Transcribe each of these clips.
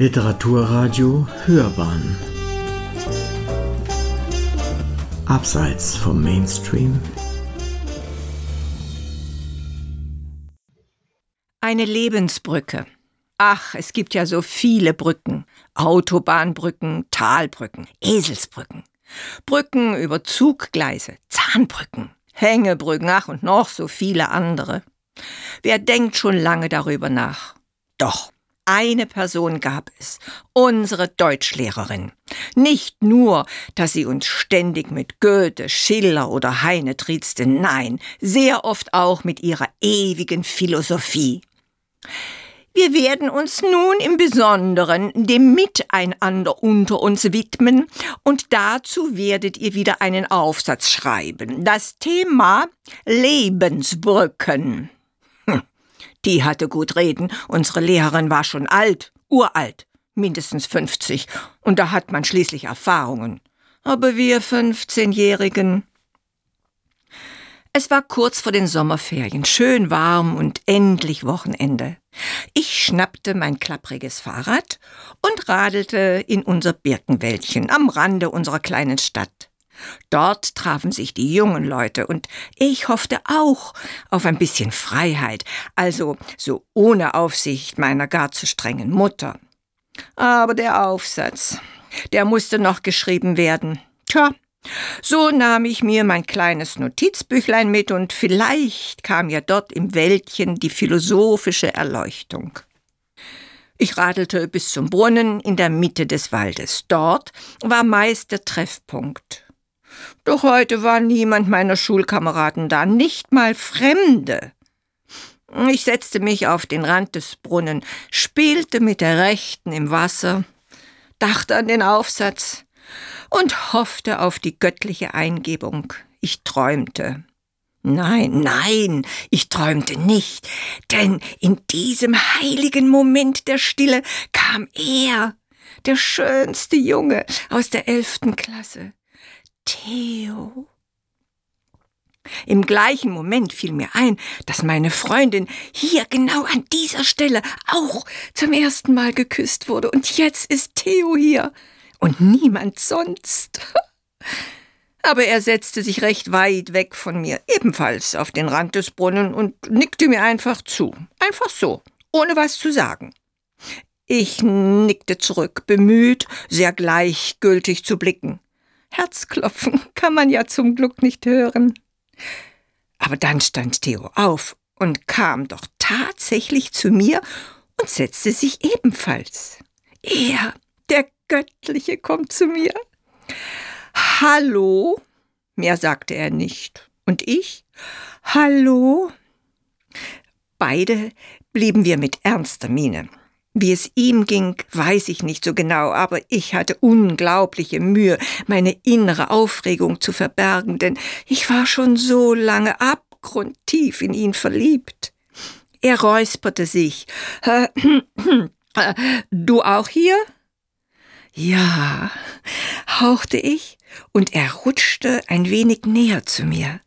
Literaturradio Hörbahn Abseits vom Mainstream Eine Lebensbrücke. Ach, es gibt ja so viele Brücken. Autobahnbrücken, Talbrücken, Eselsbrücken. Brücken über Zuggleise, Zahnbrücken, Hängebrücken, ach und noch so viele andere. Wer denkt schon lange darüber nach? Doch, eine Person gab es, unsere Deutschlehrerin. Nicht nur, dass sie uns ständig mit Goethe, Schiller oder Heine triezte, nein, sehr oft auch mit ihrer ewigen Philosophie. Wir werden uns nun im Besonderen dem Miteinander unter uns widmen und dazu werdet ihr wieder einen Aufsatz schreiben. Das Thema Lebensbrücken. Die hatte gut reden. Unsere Lehrerin war schon alt, uralt, mindestens 50. Und da hat man schließlich Erfahrungen. Aber wir 15-Jährigen. Es war kurz vor den Sommerferien, schön warm und endlich Wochenende. Ich schnappte mein klappriges Fahrrad und radelte in unser Birkenwäldchen am Rande unserer kleinen Stadt. Dort trafen sich die jungen Leute und ich hoffte auch auf ein bisschen Freiheit, also so ohne Aufsicht meiner gar zu strengen Mutter. Aber der Aufsatz, der musste noch geschrieben werden. Tja, so nahm ich mir mein kleines Notizbüchlein mit und vielleicht kam ja dort im Wäldchen die philosophische Erleuchtung. Ich radelte bis zum Brunnen in der Mitte des Waldes. Dort war meist der Treffpunkt. Doch heute war niemand meiner Schulkameraden da, nicht mal Fremde. Ich setzte mich auf den Rand des Brunnen, spielte mit der Rechten im Wasser, dachte an den Aufsatz und hoffte auf die göttliche Eingebung. Ich träumte. Nein, nein, ich träumte nicht, denn in diesem heiligen Moment der Stille kam er, der schönste Junge aus der elften Klasse. Theo. Im gleichen Moment fiel mir ein, dass meine Freundin hier genau an dieser Stelle auch zum ersten Mal geküsst wurde. Und jetzt ist Theo hier und niemand sonst. Aber er setzte sich recht weit weg von mir, ebenfalls auf den Rand des Brunnen und nickte mir einfach zu. Einfach so, ohne was zu sagen. Ich nickte zurück, bemüht, sehr gleichgültig zu blicken. Herzklopfen kann man ja zum Glück nicht hören. Aber dann stand Theo auf und kam doch tatsächlich zu mir und setzte sich ebenfalls. Er, der Göttliche, kommt zu mir. Hallo? Mehr sagte er nicht. Und ich? Hallo? Beide blieben wir mit ernster Miene. Wie es ihm ging, weiß ich nicht so genau, aber ich hatte unglaubliche Mühe, meine innere Aufregung zu verbergen, denn ich war schon so lange abgrundtief in ihn verliebt. Er räusperte sich. Du auch hier? Ja, hauchte ich, und er rutschte ein wenig näher zu mir.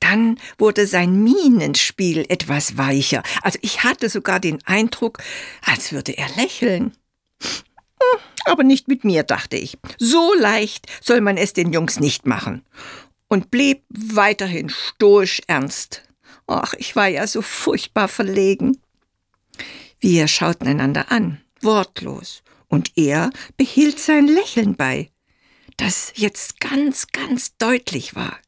Dann wurde sein Mienenspiel etwas weicher, also ich hatte sogar den Eindruck, als würde er lächeln. Hm, aber nicht mit mir, dachte ich. So leicht soll man es den Jungs nicht machen. Und blieb weiterhin stoisch ernst. Ach, ich war ja so furchtbar verlegen. Wir schauten einander an, wortlos, und er behielt sein Lächeln bei, das jetzt ganz, ganz deutlich war.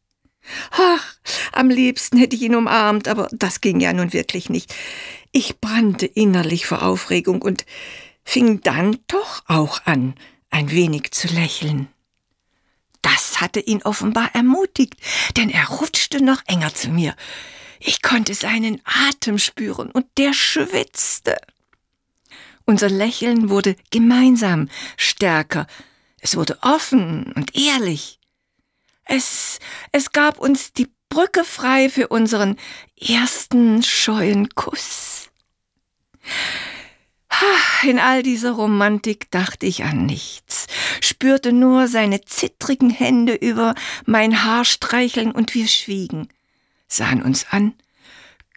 Ach, am liebsten hätte ich ihn umarmt, aber das ging ja nun wirklich nicht. Ich brannte innerlich vor Aufregung und fing dann doch auch an, ein wenig zu lächeln. Das hatte ihn offenbar ermutigt, denn er rutschte noch enger zu mir. Ich konnte seinen Atem spüren und der schwitzte. Unser Lächeln wurde gemeinsam stärker. Es wurde offen und ehrlich. Es, es gab uns die Brücke frei für unseren ersten scheuen Kuss. In all dieser Romantik dachte ich an nichts, spürte nur seine zittrigen Hände über mein Haar streicheln und wir schwiegen, sahen uns an,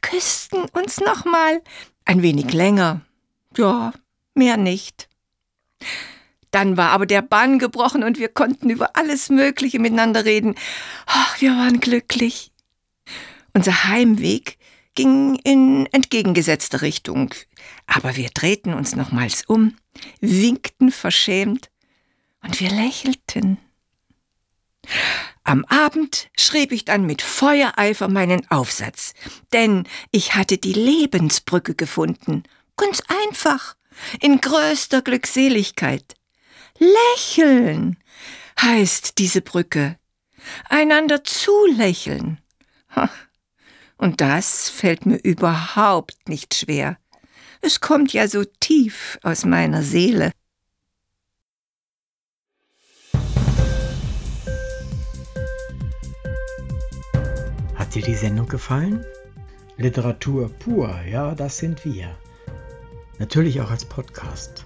küssten uns nochmal, ein wenig länger, ja, mehr nicht. Dann war aber der Bann gebrochen und wir konnten über alles Mögliche miteinander reden. Ach, wir waren glücklich. Unser Heimweg ging in entgegengesetzte Richtung, aber wir drehten uns nochmals um, winkten verschämt und wir lächelten. Am Abend schrieb ich dann mit Feuereifer meinen Aufsatz, denn ich hatte die Lebensbrücke gefunden. Ganz einfach, in größter Glückseligkeit. Lächeln heißt diese Brücke. Einander zulächeln. Und das fällt mir überhaupt nicht schwer. Es kommt ja so tief aus meiner Seele. Hat dir die Sendung gefallen? Literatur pur, ja, das sind wir. Natürlich auch als Podcast.